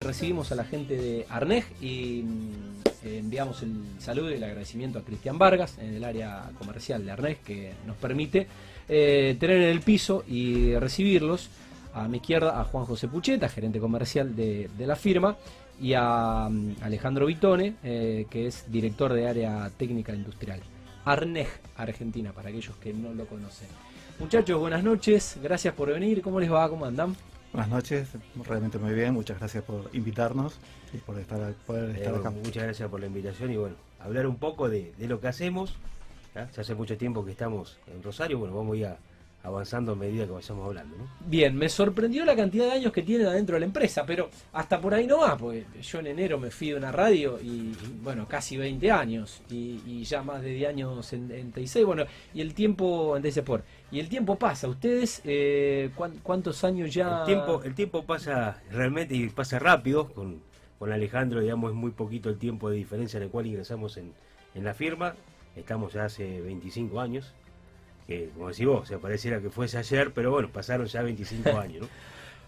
Recibimos a la gente de Arnej y mm, enviamos el saludo y el agradecimiento a Cristian Vargas en el área comercial de Arnej que nos permite eh, tener en el piso y recibirlos. A mi izquierda a Juan José Pucheta, gerente comercial de, de la firma, y a mm, Alejandro Vitone, eh, que es director de área técnica industrial. Arnej, Argentina, para aquellos que no lo conocen. Muchachos, buenas noches, gracias por venir, ¿cómo les va? ¿Cómo andan? Buenas noches, realmente muy bien, muchas gracias por invitarnos y por estar, poder estar Eh, acá. muchas gracias por la invitación y bueno, hablar un poco de, de lo que hacemos. ¿ya? Ya hace mucho tiempo que estamos en Rosario, bueno, vamos a ir a- avanzando a medida que vayamos hablando. ¿no? Bien, me sorprendió la cantidad de años que tienen adentro de la empresa, pero hasta por ahí no va, porque yo en enero me fui de una radio y, bueno, casi 20 años y, y ya más de 10 años en, en TIC, bueno, y el tiempo en Sport. Y el tiempo pasa, ustedes, eh, ¿cuán- ¿cuántos años ya? El tiempo, el tiempo pasa realmente y pasa rápido. Con, con Alejandro, digamos, es muy poquito el tiempo de diferencia en el cual ingresamos en, en la firma. Estamos ya hace 25 años. Que, como decís vos, o sea, pareciera que fuese ayer, pero bueno, pasaron ya 25 años, ¿no?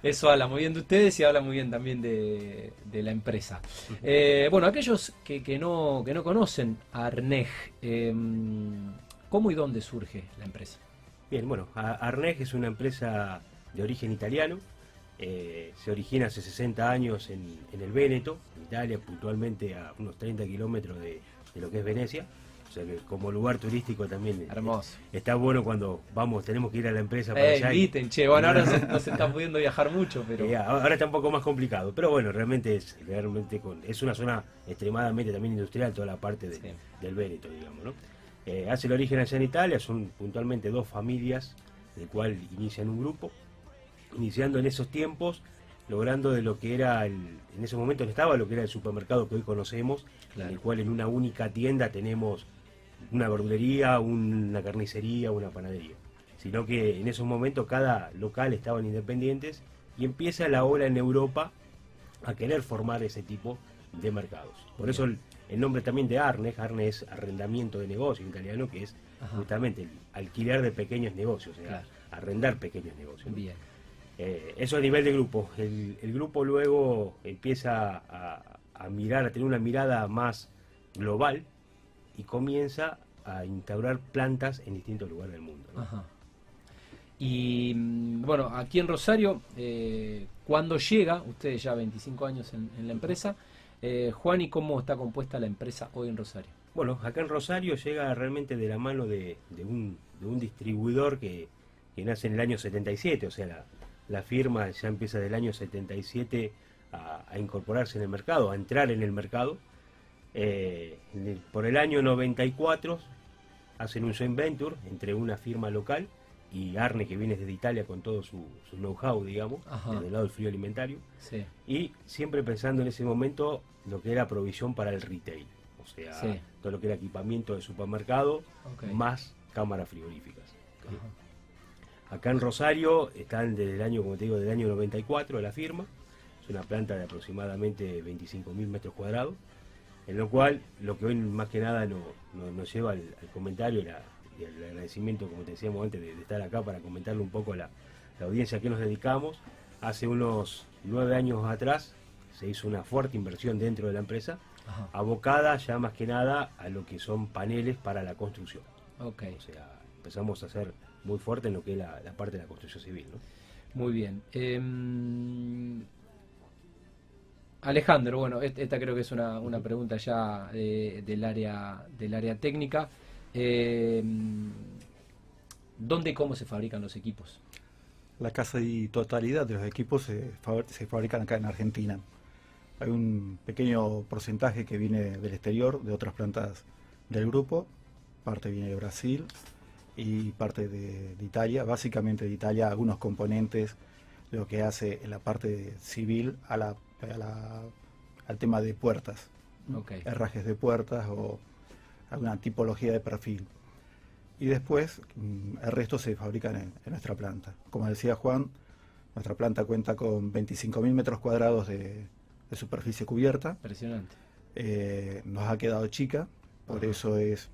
Eso habla muy bien de ustedes y habla muy bien también de, de la empresa. Eh, bueno, aquellos que, que no, que no conocen a Arnej, eh, ¿cómo y dónde surge la empresa? Bien, bueno, Arnej es una empresa de origen italiano. eh, se origina hace 60 años en, en el Véneto, en Italia, puntualmente a unos 30 kilómetros de, de lo que es Venecia. O sea que como lugar turístico también Hermoso. está bueno cuando vamos, tenemos que ir a la empresa para Eh, allá. y- inviten, che, bueno, ahora no se, no se está pudiendo viajar mucho, pero... eh, ahora está un poco más complicado, pero bueno, realmente es realmente con, es una zona extremadamente también industrial, toda la parte de- Sí. del Véneto, digamos, ¿no? Eh, hace el origen allá en Italia, son puntualmente dos familias, del cual inician un grupo, iniciando en esos tiempos, logrando de lo que era, el, en ese momento no estaba lo que era el supermercado que hoy conocemos, Claro. en el cual en una única tienda tenemos una verdulería, una carnicería, una panadería. Sino que en esos momentos cada local estaban independientes y empieza la ola en Europa a querer formar ese tipo de mercados. Por Bien. eso el, el nombre también de Arne, Arne es arrendamiento de negocio en italiano, que es Ajá. justamente el alquiler de pequeños negocios, o sea, Claro. arrendar pequeños negocios. Bien. Eh, eso a nivel de grupo. El, el grupo luego empieza a, a mirar, a tener una mirada más global y comienza a instaurar plantas en distintos lugares del mundo. ¿no? Ajá. Y mm, bueno, aquí en Rosario, eh, cuando llega, ustedes ya 25 años en, en la empresa, eh, Juan, ¿y cómo está compuesta la empresa hoy en Rosario? Bueno, acá en Rosario llega realmente de la mano de, de un, de un distribuidor que, que nace en el año 77, o sea, la, la firma ya empieza del año 77 a, a incorporarse en el mercado, a entrar en el mercado. Eh, el- por el año 94 hacen un joint venture entre una firma local y Arne, que viene desde Italia con todo su, su know-how, digamos, Ajá. desde el lado del frío alimentario Sí. y siempre pensando en ese momento lo que era provisión para el retail, o sea, Sí. todo lo que era equipamiento de supermercado más cámaras frigoríficas. Acá en Rosario están desde el año, como te digo, del año 94 la firma, es una planta de aproximadamente 25.000 metros cuadrados, en lo cual lo que hoy más que nada no- no- nos lleva al, al comentario y, la- y al agradecimiento, como te decíamos antes, de, de estar acá para comentarle un poco a la, la audiencia a qué nos dedicamos. Hace unos nueve años atrás se hizo una fuerte inversión dentro de la empresa, Ajá. abocada ya más que nada a lo que son paneles para la construcción. Ok. O sea, empezamos a hacer muy fuerte en lo que es la, la parte de la construcción civil. ¿no? Muy bien. Em, Alejandro, bueno, esta creo que es una, una pregunta ya eh, del área del área técnica. Em, ¿Dónde y cómo se fabrican los equipos? La casi totalidad de los equipos se, fabri- se fabrican acá en Argentina. Hay un pequeño porcentaje que viene del exterior, de otras plantas del grupo, parte viene de Brasil y parte de, de Italia, básicamente de Italia algunos componentes, lo que hace en la parte civil a la, a la- al tema de puertas. Herrajes de puertas o alguna tipología de perfil. Y después mm, el resto se fabrican en, en nuestra planta. Como decía Juan, nuestra planta cuenta con 25.000 metros cuadrados de, de superficie cubierta. Impresionante. Eh, nos ha quedado chica, por Ajá. eso es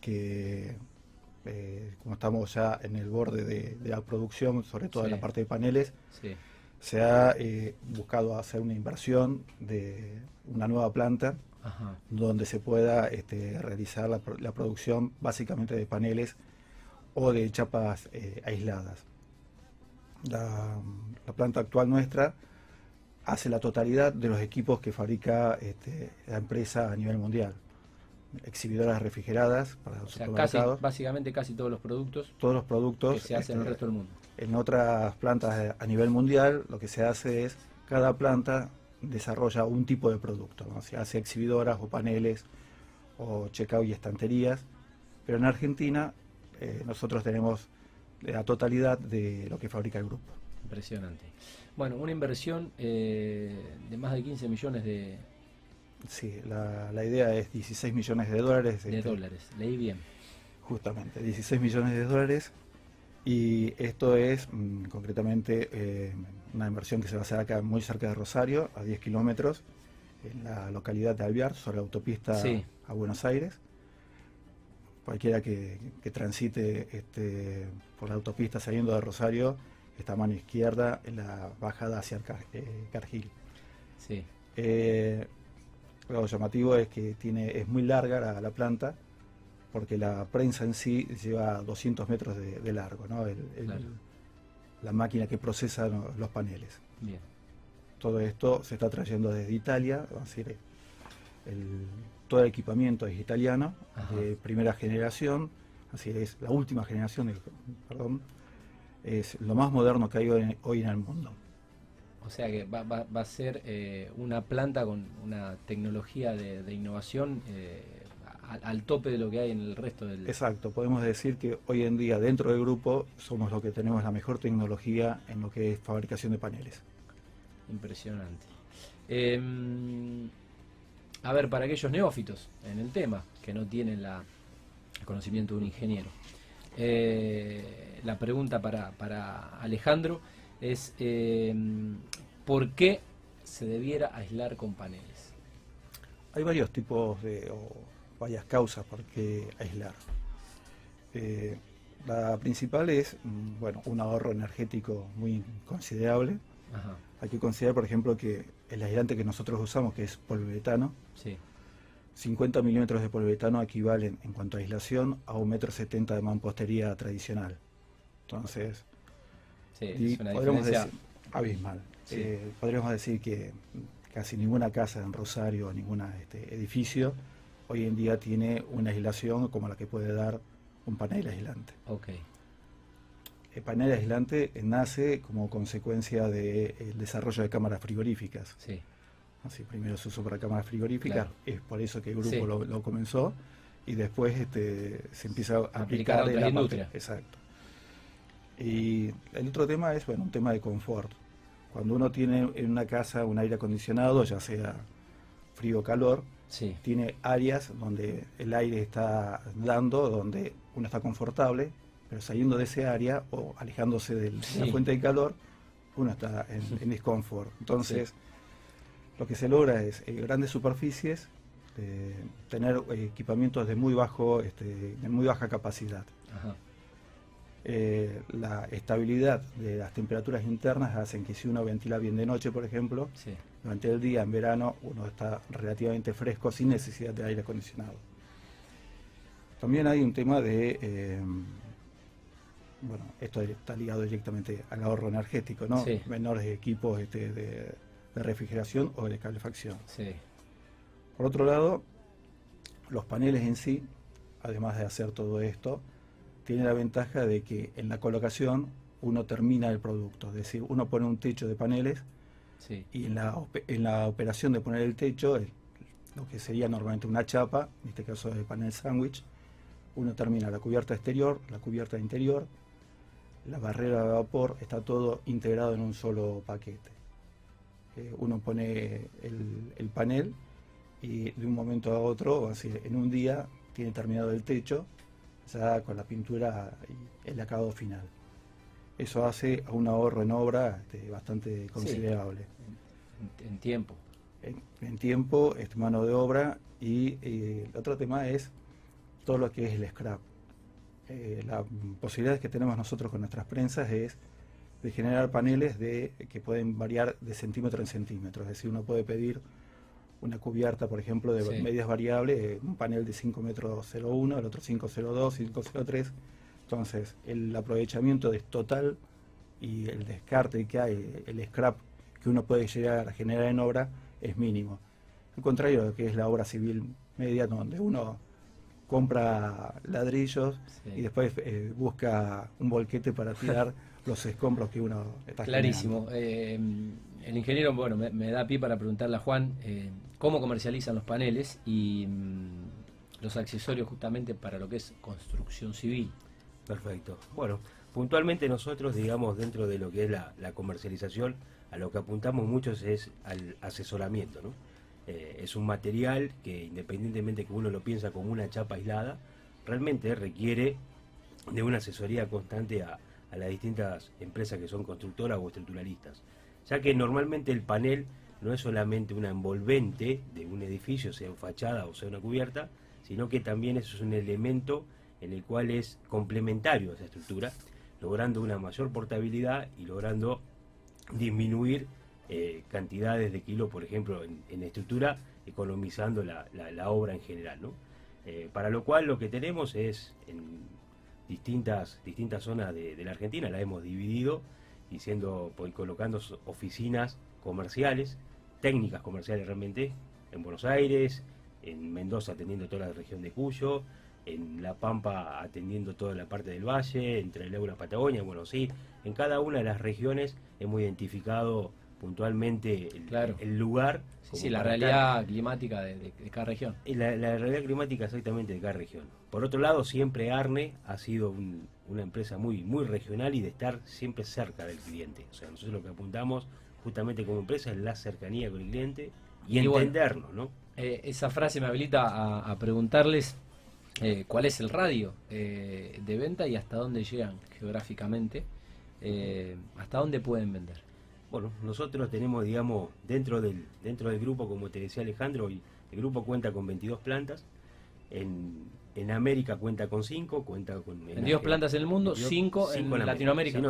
que eh, como estamos ya en el borde de, de la producción, sobre todo en la parte de paneles, Sí. Se ha eh, buscado hacer una inversión de una nueva planta Ajá. donde se pueda este, realizar la, la producción básicamente de paneles o de chapas eh, aisladas. La, la planta actual nuestra hace la totalidad de los equipos que fabrica este, la empresa a nivel mundial. Exhibidoras refrigeradas para los O sea, casi, supermercados, básicamente casi todos los productos todos los productos que se hacen en el este, resto del mundo. En otras plantas a nivel mundial lo que se hace es, cada planta desarrolla un tipo de producto, ¿no? se hace exhibidoras o paneles o checkout y estanterías, pero en Argentina eh, nosotros tenemos la totalidad de lo que fabrica el grupo. Impresionante. Bueno, una inversión eh, de más de 15 millones de, Sí, la, la idea es 16 millones de dólares. de este, dólares. Leí bien. Justamente, 16 millones de dólares. Y esto es mm, concretamente eh, una inversión que se va a hacer acá muy cerca de Rosario, a 10 kilómetros, en la localidad de Alvear, sobre la autopista Sí. a Buenos Aires. Cualquiera que, que transite este, por la autopista saliendo de Rosario, está a mano izquierda en la bajada hacia Car- eh, Cargill. Sí. Eh, lo llamativo es que tiene, es muy larga la, la planta, porque la prensa en sí lleva 200 metros de, de largo, ¿no? El- el- Claro. la máquina que procesa los paneles. Bien. Todo esto se está trayendo desde Italia, es decir, el- todo el equipamiento es italiano, Ajá. de primera generación, así es, la última generación, de- perdón, es lo más moderno que hay hoy, hoy en el mundo. O sea que va, va- va a ser eh, una planta con una tecnología de, de innovación eh, al, al tope de lo que hay en el resto del... Exacto, podemos decir que hoy en día dentro del grupo somos los que tenemos la mejor tecnología en lo que es fabricación de paneles. Impresionante. Em, a ver, para aquellos neófitos en el tema, que no tienen la, el conocimiento de un ingeniero, eh, la pregunta para, para Alejandro es, em, ¿por qué se debiera aislar con paneles? Hay varios tipos de, o varias causas por qué aislar. Eh, la principal es, mm, bueno, un ahorro energético muy considerable. Ajá, Hay que considerar, por ejemplo, que el aislante que nosotros usamos, que es poliuretano, sí, 50 milímetros de poliuretano equivalen en cuanto a aislación a un metro setenta de mampostería tradicional. Entonces, sí, Y es una podríamos decir, abismal. Sí. Eh, podríamos decir que casi ninguna casa en Rosario, ningún edificio, hoy en día tiene una aislación como la que puede dar un panel aislante. Ok, El panel aislante nace como consecuencia del desarrollo de cámaras frigoríficas. sí, Así, primero se usó para cámaras frigoríficas, Claro. es por eso que el grupo Sí. lo, lo comenzó, y después este, se empieza a Aplicar en la parte- industrias. Exacto. Y el otro tema es, bueno, un tema de confort. Cuando uno tiene en una casa un aire acondicionado, ya sea frío o calor, sí, tiene áreas donde el aire está dando, donde uno está confortable, pero saliendo de ese área o alejándose de Sí. la fuente de calor, uno está en, en disconfort. Entonces, lo que se logra es eh, grandes superficies, eh, tener eh, equipamientos de muy bajo, este, de muy baja capacidad. ajá, Eh, la estabilidad de las temperaturas internas hacen que si uno ventila bien de noche, por ejemplo, sí, durante el día, en verano, uno está relativamente fresco sin necesidad de aire acondicionado. También hay un tema de, eh, bueno, esto está ligado directamente al ahorro energético, ¿no? Sí. Menores equipos este, de, de refrigeración o de calefacción. sí, Por otro lado, los paneles en sí, además de hacer todo esto, tienen la ventaja de que en la colocación uno termina el producto, es decir, uno pone un techo de paneles sí, y en la, en la operación de poner el techo, el- lo que sería normalmente una chapa, en este caso de panel sándwich, uno termina la cubierta exterior, la cubierta interior, la barrera de vapor, está todo integrado en un solo paquete. Eh, uno pone el, el panel y de un momento a otro, así, en un día, tiene terminado el techo, ya con la pintura y el acabado final. Eso hace a un ahorro en obra este, bastante considerable en, en tiempo. en, en tiempo, este, mano de obra y eh, el otro tema es todo lo que es el scrap. Eh, las posibilidades que tenemos nosotros con nuestras prensas es de generar paneles de, que pueden variar de centímetro en centímetro. Es decir, uno puede pedir una cubierta, por ejemplo, de medias variables, eh, un panel de 5 metros 01, el otro 502, 503. Entonces, el aprovechamiento es total y el descarte que hay, el scrap que uno puede llegar a generar en obra es mínimo. Al contrario de lo que es la obra civil media, donde uno compra ladrillos y después eh, busca un volquete para tirar los escombros que uno está Clarísimo. Eh, el ingeniero, bueno, me, da pie para preguntarle a Juan eh, cómo comercializan los paneles y mm, los accesorios justamente para lo que es construcción civil. Perfecto. Bueno, puntualmente nosotros, digamos, dentro de lo que es la, comercialización, a lo que apuntamos muchos es al asesoramiento, ¿no? Eh, es un material que independientemente que uno lo piensa como una chapa aislada, realmente requiere de una asesoría constante a, a las distintas empresas que son constructoras o estructuralistas, ya que normalmente el panel no es solamente una envolvente de un edificio, sea en fachada o sea una cubierta, sino que también es un elemento en el cual es complementario a esa estructura, logrando una mayor portabilidad y logrando disminuir eh, cantidades de kilos, por ejemplo, en, estructura, economizando la, obra en general. ¿no? Eh, para lo cual lo que tenemos es en distintas, distintas zonas de, la Argentina, la hemos dividido y siendo, pues, colocando oficinas comerciales, técnicas comerciales realmente, en Buenos Aires, en Mendoza atendiendo toda la región de Cuyo, en La Pampa atendiendo toda la parte del valle, entre el Euro Patagonia, bueno, sí, en cada una de las regiones hemos identificado puntualmente el, el lugar. Sí, la realidad climática de, cada región. La, la, realidad climática exactamente de cada región. Por otro lado, siempre Arne ha sido una empresa muy, muy regional y de estar siempre cerca del cliente. O sea, nosotros lo que apuntamos justamente como empresa es la cercanía con el cliente y, entendernos, ¿no? Eh, esa frase me habilita a, preguntarles eh, cuál es el radio eh, de venta y hasta dónde llegan geográficamente, hasta dónde pueden vender. Bueno, nosotros tenemos, digamos, dentro del, dentro del grupo, como te decía Alejandro, el grupo cuenta con 22 plantas. En, en América cuenta con 5, cuenta con... 22 plantas en el mundo, 5 en, Latinoamérica. en,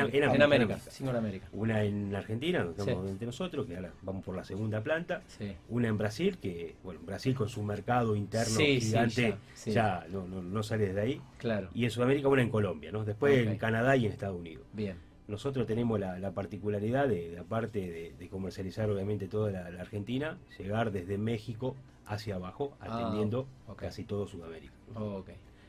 América, en América. Una en Argentina, estamos entre nosotros, que ahora vamos por la segunda planta. Una en Brasil, que, bueno, Brasil con su mercado interno gigante ya, no, no, sale de ahí. Claro. Y en Sudamérica una en Colombia, ¿no? Después en Canadá y en Estados Unidos. Bien nosotros tenemos la, particularidad de, aparte de, comercializar obviamente toda la, Argentina, llegar desde México hacia abajo, ah, atendiendo casi todo Sudamérica.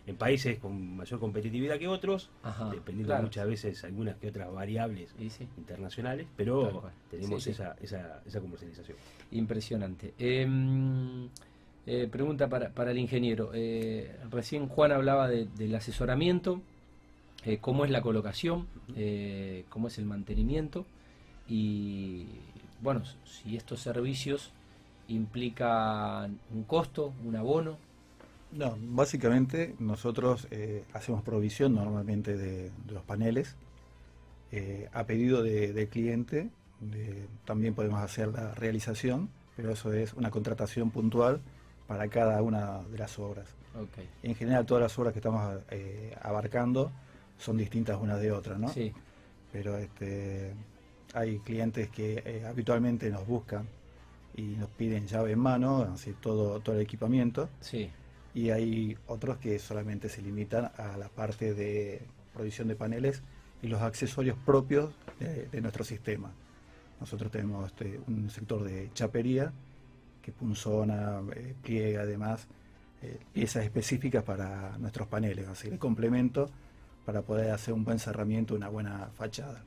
En países con mayor competitividad que otros, dependiendo muchas veces algunas que otras variables internacionales, pero tenemos esa, esa, esa, comercialización. Impresionante. Em, eh, pregunta para, para, el ingeniero. Eh, recién Juan hablaba del asesoramiento eh, cómo es la colocación, cómo es el mantenimiento y, bueno, si estos servicios implican un costo, un abono. No, básicamente nosotros eh, hacemos provisión normalmente de, los paneles a pedido del cliente. también podemos hacer la realización, pero eso es una contratación puntual para cada una de las obras. En general todas las obras que estamos abarcando son distintas unas de otras, ¿no? Sí. Pero este, hay clientes que eh, habitualmente nos buscan y nos piden llave en mano, así todo, todo el equipamiento. Sí. Y hay otros que solamente se limitan a la parte de provisión de paneles y los accesorios propios de, nuestro sistema. Nosotros tenemos este, un sector de chapería que punzona, eh, pliega además eh, piezas específicas para nuestros paneles, así el complemento para poder hacer un buen cerramiento, una buena fachada.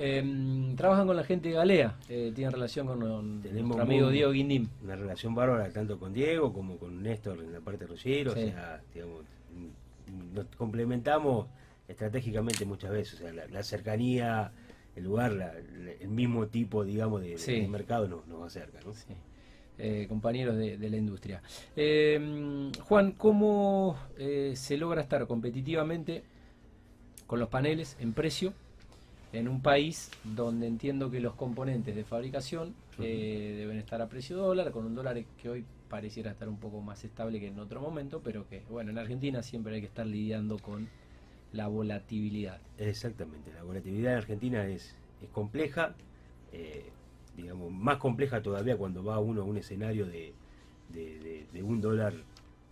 Em, trabajan con la gente de Galea, eh, tienen relación con nuestro amigo Diego Guindim. Una relación bárbara tanto con Diego como con Néstor en la parte de Rollero, o sea, digamos, nos complementamos estratégicamente muchas veces, o sea, la, cercanía, el lugar, el mismo tipo, digamos, de, mercado nos, nos acerca, ¿no? Eh, compañeros de, la industria. Em, Juan, ¿cómo eh, se logra estar competitivamente con los paneles en precio en un país donde entiendo que los componentes de fabricación eh, deben estar a precio dólar, con un dólar que hoy pareciera estar un poco más estable que en otro momento, pero que bueno, en Argentina siempre hay que estar lidiando con la volatilidad. Exactamente, la volatilidad en Argentina es, es compleja, eh, digamos, más compleja todavía cuando va uno a un escenario de, de, un dólar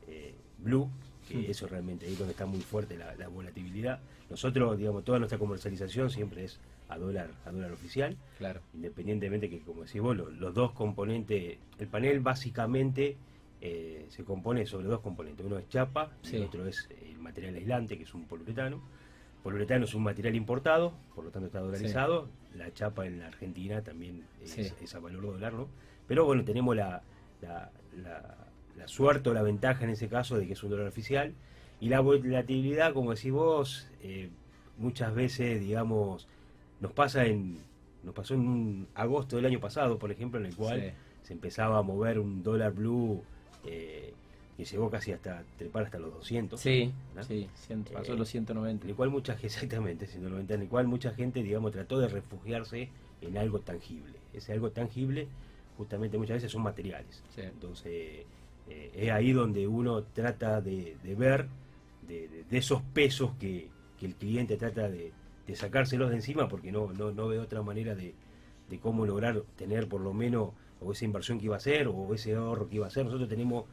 eh, blue, que hmm. eso realmente ahí es donde está muy fuerte la, la, volatilidad. Nosotros, digamos, toda nuestra comercialización siempre es a dólar, a dólar oficial, claro. independientemente que, como decís vos, los, dos componentes, el panel básicamente eh, se compone sobre dos componentes, uno es chapa y el otro es el material aislante, que es un poliuretano. Poliuretano es un material importado, por lo tanto está dolarizado. La chapa en la Argentina también es, a valor dólar, ¿no? Pero bueno, tenemos la, la, la, suerte o la ventaja en ese caso de que es un dólar oficial. Y la volatilidad, como decís vos, eh, muchas veces, digamos, nos pasa en nos pasó en un agosto del año pasado, por ejemplo, en el cual se empezaba a mover un dólar blue eh, que llegó casi hasta trepar hasta los 200. Sí, sí, pasó los 190. En el cual mucha gente, exactamente, 190, en el cual mucha gente, digamos, trató de refugiarse en algo tangible. Ese algo tangible, justamente muchas veces son materiales. Entonces, eh, es ahí donde uno trata de, ver de, esos pesos que, que el cliente trata de, de sacárselos de encima porque no, no, no veo otra manera de, de, cómo lograr tener por lo menos o esa inversión que iba a hacer o ese ahorro que iba a hacer. Nosotros tenemos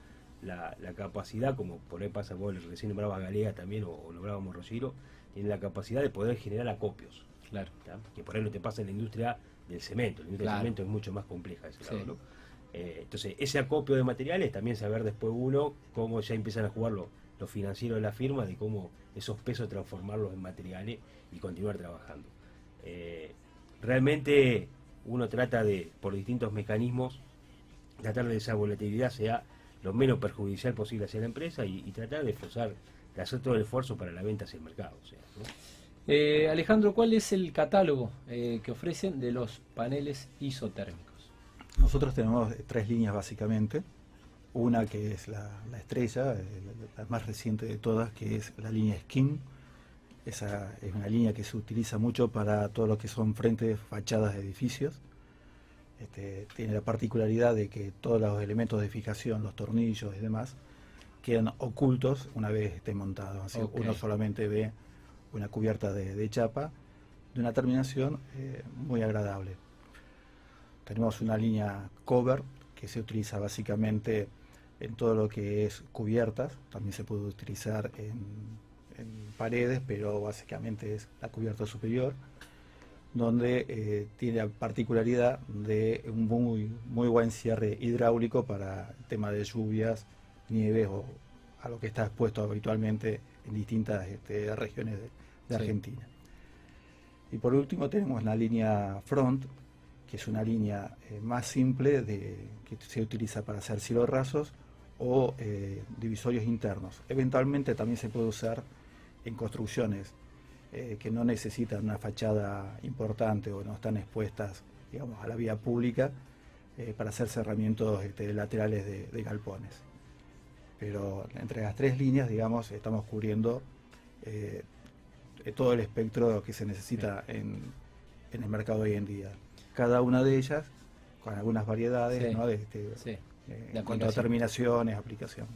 la, la capacidad, como por ahí pasa vos, recién nombraba Galea también o, o nombrábamos Rosiro, tiene la capacidad de poder generar acopios. Claro. Que por ahí no te pasa en la industria del cemento. La industria del cemento es mucho más compleja ese lado, eh, entonces, ese acopio de materiales, también saber después uno cómo ya empiezan a jugar los lo financiero de la firma, de cómo esos pesos transformarlos en materiales y continuar trabajando. Eh, realmente uno trata de, por distintos mecanismos, tratar de esa volatilidad sea lo menos perjudicial posible hacia la empresa y, tratar de esforzar, de hacer todo el esfuerzo para la venta hacia el mercado. Eh, Alejandro, ¿cuál es el catálogo que ofrecen de los paneles isotérmicos? Nosotros tenemos tres líneas básicamente. Una que es la, estrella, la más reciente de todas, que es la línea Skin, esa es una línea que se utiliza mucho para todo lo que son frentes, fachadas de edificios. Este, tiene la particularidad de que todos los elementos de fijación, los tornillos y demás, quedan ocultos una vez esté montado. Así uno solamente ve una cubierta de, chapa de una terminación eh, muy agradable. Tenemos una línea cover que se utiliza básicamente en todo lo que es cubiertas, también se puede utilizar en en paredes, pero básicamente es la cubierta superior, donde eh, tiene la particularidad de un muy, muy buen cierre hidráulico para el tema de lluvias, nieves o a lo que está expuesto habitualmente en distintas este, regiones de, Argentina. Y por último tenemos la línea front, que es una línea eh, más simple de, que se utiliza para hacer cielos rasos o eh, divisorios internos. Eventualmente también se puede usar en construcciones eh, que no necesitan una fachada importante o no están expuestas digamos, a la vía pública para hacer cerramientos este, laterales de, galpones. Pero entre las tres líneas, digamos, estamos cubriendo todo el espectro que se necesita en, el mercado hoy en día. Cada una de ellas con algunas variedades ¿no? de, este, en cuanto a terminaciones, aplicaciones.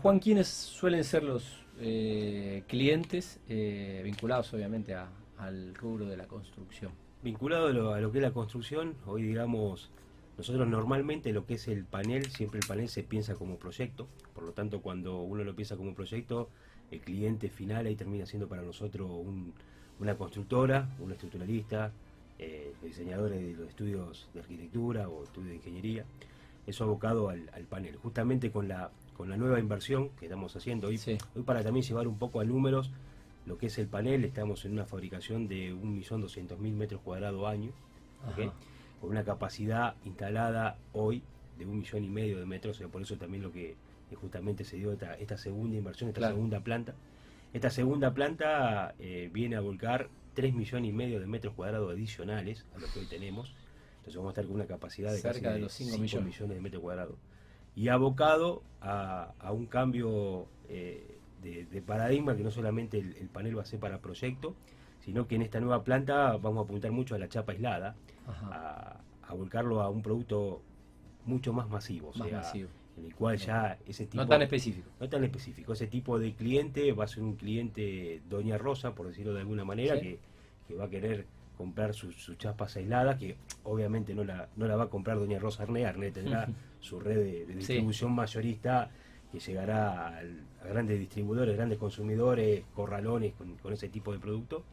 Juan, ¿quiénes suelen ser los eh, clientes eh, vinculados obviamente al rubro de la construcción. Vinculado a lo, que es la construcción, hoy digamos, nosotros normalmente lo que es el panel, siempre el panel se piensa como proyecto, por lo tanto cuando uno lo piensa como proyecto, el cliente final ahí termina siendo para nosotros una constructora, un estructuralista, eh, diseñadores de los estudios de arquitectura o estudios de ingeniería, eso abocado al panel, justamente con la con la nueva inversión que estamos haciendo hoy, hoy para también llevar un poco a números lo que es el panel, estamos en una fabricación de 1.200.000 metros cuadrados año, con una capacidad instalada hoy de un millón y medio de metros, por eso también lo que justamente se dio esta, segunda inversión, esta segunda planta. Esta segunda planta eh, viene a volcar 3 millones y medio de metros cuadrados adicionales a lo que hoy tenemos. Entonces vamos a estar con una capacidad de cerca de los 5 millones. millones de metros cuadrados y abocado a, un cambio eh, de, paradigma que no solamente el, panel va a ser para proyecto, sino que en esta nueva planta vamos a apuntar mucho a la chapa aislada, a, volcarlo a un producto mucho más masivo. En el cual ya ese tipo... No tan específico. No tan específico. Ese tipo de cliente va a ser un cliente Doña Rosa, por decirlo de alguna manera, que, va a querer comprar sus su chapas aisladas, que obviamente no la, no la va a comprar Doña Rosa Arné, Arné tendrá su red de, distribución mayorista que llegará a grandes distribuidores, grandes consumidores, corralones con, ese tipo de producto.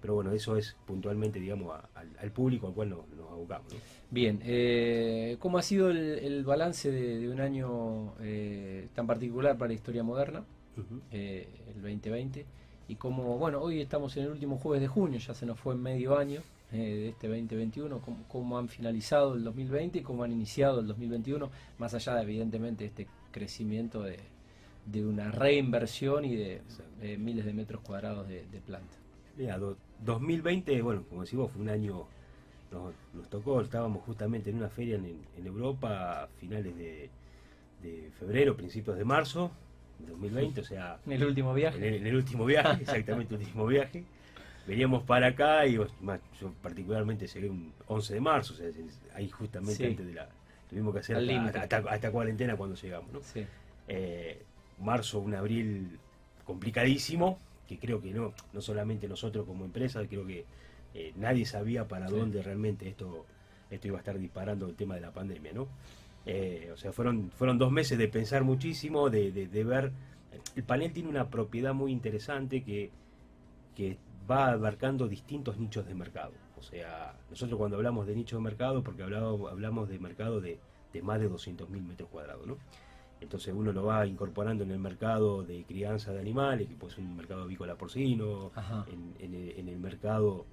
Pero bueno, eso es puntualmente, digamos, al, público al cual nos, abocamos. Bien, eh, ¿cómo ha sido el, balance de, un año eh, tan particular para la historia moderna, eh, el 2020? Y cómo, bueno, hoy estamos en el último jueves de junio, ya se nos fue medio año de este 2021, cómo, cómo, han finalizado el 2020 y cómo han iniciado el 2021, más allá de, evidentemente, este crecimiento de, de una reinversión y de, miles de metros cuadrados de, planta. Mira, 2020, bueno, como decimos, fue un año, nos, tocó, estábamos justamente en una feria en, Europa a finales de, febrero, principios de marzo, 2020, o sea... En el último viaje. En el, último viaje, exactamente, el último viaje. Veníamos para acá y yo particularmente llegué un 11 de marzo, o sea, ahí justamente antes de la, Tuvimos que hacer hasta, hasta, cuarentena cuando llegamos, ¿no? Eh, marzo, un abril complicadísimo, que creo que no, no solamente nosotros como empresa, creo que eh, nadie sabía para dónde realmente esto, esto iba a estar disparando el tema de la pandemia, ¿no? Eh, o sea, fueron, fueron dos meses de pensar muchísimo, de, de, ver. El panel tiene una propiedad muy interesante que, que va abarcando distintos nichos de mercado. O sea, nosotros cuando hablamos de nicho de mercado, porque hablamos, hablamos de mercado de, más de 200.000 metros cuadrados, ¿no? Entonces uno lo va incorporando en el mercado de crianza de animales, que puede ser un mercado avícola porcino, en, el, mercado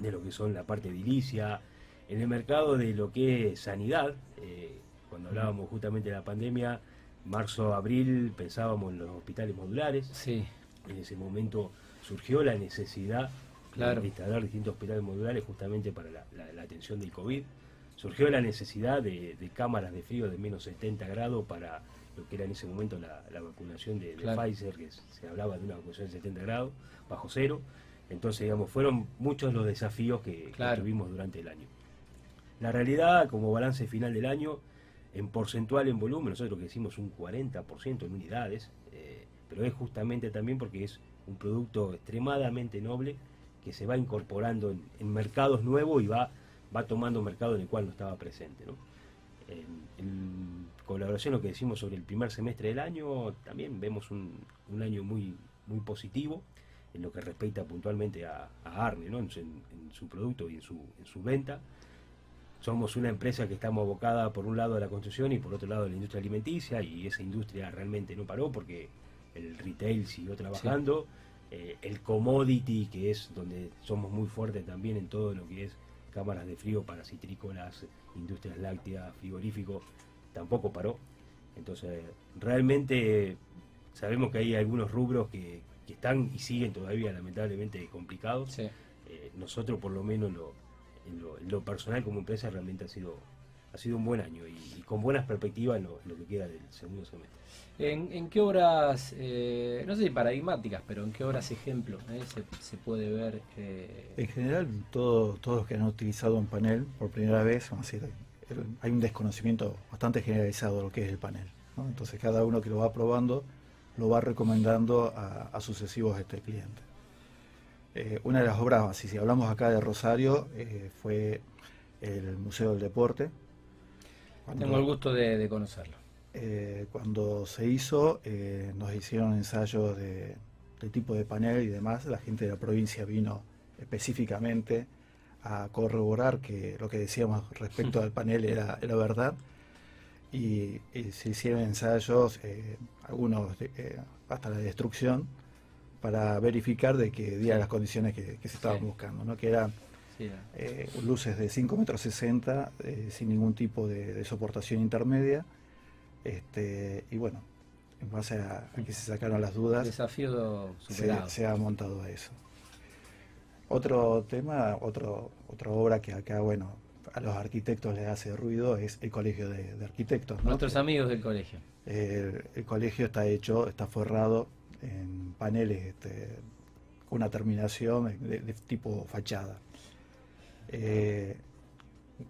de lo que son la parte edilicia, en el mercado de lo que es sanidad. Eh, cuando hablábamos justamente de la pandemia, marzo, abril, pensábamos en los hospitales modulares. Sí. En ese momento surgió la necesidad de instalar distintos hospitales modulares justamente para la, atención del COVID. Surgió la necesidad de, cámaras de frío de menos 70 grados para lo que era en ese momento la, vacunación de, Pfizer, que se hablaba de una vacunación de 70 grados, bajo cero. Entonces, digamos, fueron muchos los desafíos que, tuvimos durante el año. La realidad, como balance final del año, en porcentual, en volumen, nosotros que hicimos un 40% en unidades, eh, pero es justamente también porque es un producto extremadamente noble que se va incorporando en, mercados nuevos y va, va tomando mercado en el cual no estaba presente. En, colaboración lo que decimos sobre el primer semestre del año, también vemos un, año muy, muy positivo en lo que respecta puntualmente a, Arne, ¿no? en, su producto y en su, en su venta. Somos una empresa que estamos abocada por un lado a la construcción y por otro lado a la industria alimenticia y esa industria realmente no paró porque el retail siguió trabajando. Eh, el commodity, que es donde somos muy fuertes también en todo lo que es cámaras de frío para citrícolas, industrias lácteas, frigoríficos, tampoco paró. Entonces, realmente sabemos que hay algunos rubros que, están y siguen todavía lamentablemente complicados. Eh, nosotros, por lo menos lo, en, lo, personal como empresa, realmente ha sido, ha sido un buen año y, con buenas perspectivas en lo, en lo que queda del segundo semestre. ¿En, qué obras, eh, no sé si paradigmáticas, pero en qué obras ejemplo eh, se, puede ver? Eh? En general, todos los que han utilizado un panel por primera vez, vamos a decir, hay un desconocimiento bastante generalizado de lo que es el panel. Entonces, cada uno que lo va probando lo va recomendando a, sucesivos este clientes. una de las obras, si, si hablamos acá de Rosario, fue el Museo del Deporte. Tengo el gusto de conocerlo. Eh, cuando se hizo, eh, nos hicieron ensayos de, tipo de panel y demás. La gente de la provincia vino específicamente a corroborar que lo que decíamos respecto al panel era, era verdad. Y, se hicieron ensayos, eh, algunos hasta la destrucción, para verificar de que diera las condiciones que, se estaban buscando, ¿no? que eran luces de 5 metros 60 sin ningún tipo de soportación intermedia este, y bueno, en base a, que se sacaron las dudas, desafío Se, ha montado eso. Otro tema, otro, otra obra que acá, bueno, a los arquitectos les hace ruido es el colegio de, arquitectos. Nuestros amigos del colegio. El, colegio está hecho, está forrado en paneles este, con una terminación de, tipo fachada. Eh,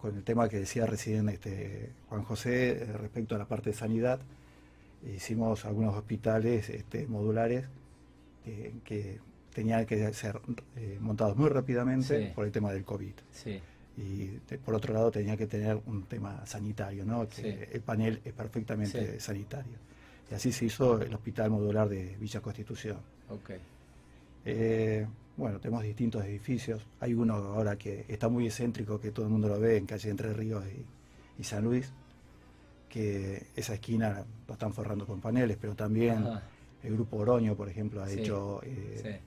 con el tema que decía recién este, Juan José eh, respecto a la parte de sanidad, hicimos algunos hospitales este, modulares que tenían que ser eh, montados muy rápidamente por el tema del COVID. Y por otro lado tenía que tener un tema sanitario, ¿no? que el panel es perfectamente sanitario. Y así se hizo el hospital modular de Villa Constitución. Okay. Eh, bueno, tenemos distintos edificios. Hay uno ahora que está muy excéntrico, que todo el mundo lo ve en calle Entre Ríos y, San Luis, que esa esquina lo están forrando con paneles, pero también el grupo Oroño, por ejemplo, ha hecho eh,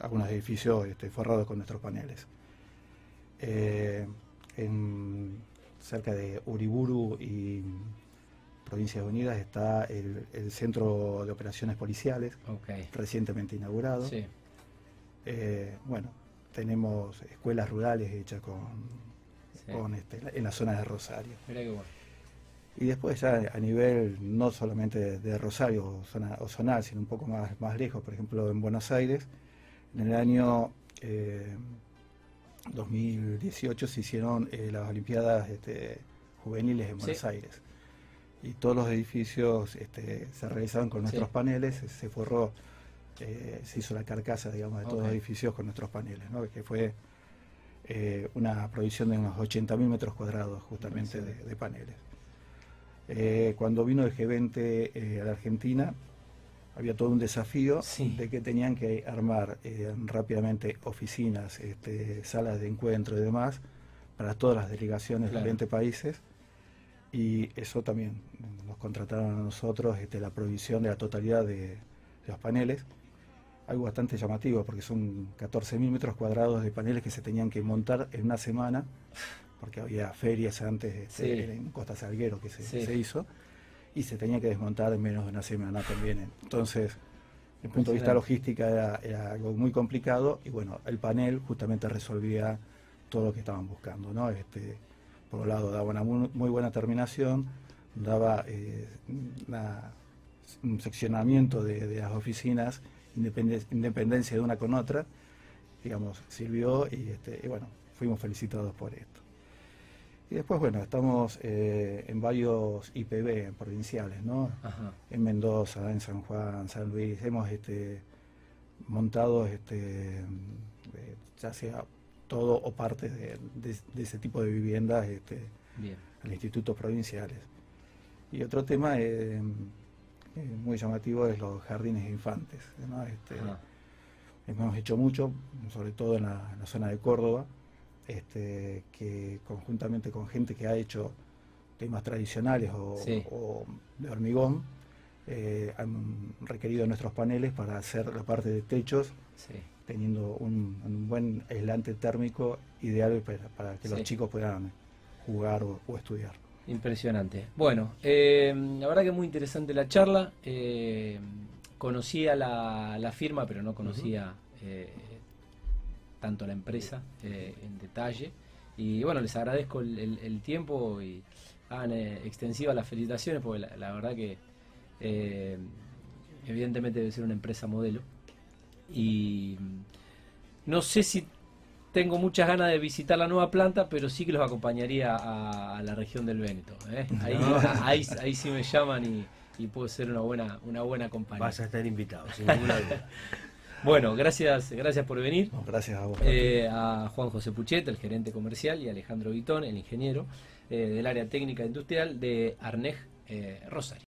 algunos edificios este, forrados con nuestros paneles. Eh, en, cerca de Uriburu y Provincias Unidas está el, Centro de Operaciones Policiales, recientemente inaugurado. Eh, bueno, tenemos escuelas rurales hechas con, este, en la zona de Rosario. Y después ya a nivel no solamente de, Rosario o, zona, o zonal, sino un poco más, más lejos, por ejemplo en Buenos Aires, en el año 2018 eh, se hicieron eh, las Olimpiadas este, Juveniles en Buenos Aires. Y todos los edificios este, se realizaron con nuestros paneles, se forró, eh, se hizo la carcasa, digamos, de todos los edificios con nuestros paneles, ¿no? que fue eh, una provisión de unos 80.000 metros cuadrados justamente de, paneles. Eh, cuando vino el G20 a la Argentina, había todo un desafío de que tenían que armar rápidamente oficinas, este, salas de encuentro y demás para todas las delegaciones de 20 países. Y eso también nos contrataron a nosotros este, la provisión de la totalidad de, los paneles, algo bastante llamativo porque son 14.000 metros cuadrados de paneles que se tenían que montar en una semana, porque había ferias antes este, en Costa Salguero que se, hizo, y se tenía que desmontar en menos de una semana también. Entonces, desde el punto de vista logística era, era, algo muy complicado y bueno, el panel justamente resolvía todo lo que estaban buscando, ¿no? Este, por un lado daba una muy, buena terminación, daba eh, un seccionamiento de, las oficinas, independencia de una con otra, digamos, sirvió y, este, bueno, fuimos felicitados por esto. Y después, bueno, estamos eh, en varios IPB provinciales, ¿no? En Mendoza, en San Juan, San Luis, hemos este, montado, este, eh, ya sea todo o parte de, ese tipo de viviendas este, en institutos provinciales. Y otro tema eh, eh, muy llamativo es los jardines de infantes. Este, hemos hecho mucho, sobre todo en la, zona de Córdoba, este, que conjuntamente con gente que ha hecho temas tradicionales o, de hormigón, eh, han requerido nuestros paneles para hacer la parte de techos teniendo un, buen aislante térmico ideal para, que los chicos puedan jugar o, estudiar. Impresionante. Bueno, eh, la verdad que es muy interesante la charla. Eh, conocía la, firma, pero no conocía eh, tanto la empresa en detalle. Y bueno, les agradezco el, tiempo y hagan extensivas las felicitaciones, porque la verdad que evidentemente debe ser una empresa modelo y no sé si tengo muchas ganas de visitar la nueva planta, pero sí que los acompañaría a, la región del Véneto. ¿eh? Ahí, ahí, sí me llaman y, y puedo ser una buena, una buena compañía. Vas a estar invitado, sin ninguna duda. Bueno, gracias, gracias por venir. gracias a vos. Eh, a Juan José Pucheta, el gerente comercial, y a Alejandro Vitón, el ingeniero eh, del área técnica industrial de Arnej Rosario.